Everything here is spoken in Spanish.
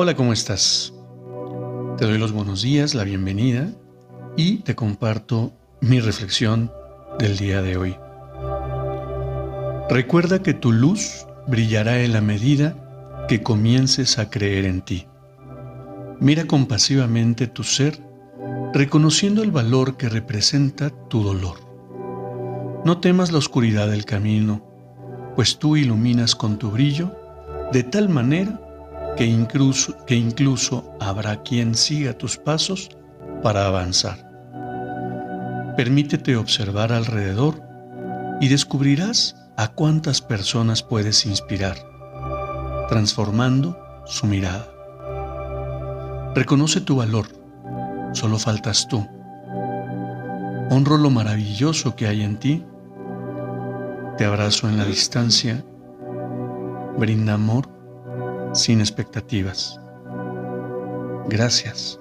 Hola, ¿cómo estás? Te doy los buenos días, la bienvenida y te comparto mi reflexión del día de hoy. Recuerda que tu luz brillará en la medida que comiences a creer en ti. Mira compasivamente tu ser, reconociendo el valor que representa tu dolor. No temas la oscuridad del camino, pues tú iluminas con tu brillo de tal manera que incluso, habrá quien siga tus pasos para avanzar. Permítete observar alrededor y descubrirás a cuántas personas puedes inspirar, transformando su mirada. Reconoce tu valor, solo faltas tú. Honro lo maravilloso que hay en ti. Te abrazo en la distancia. Brinda amor sin expectativas. Gracias.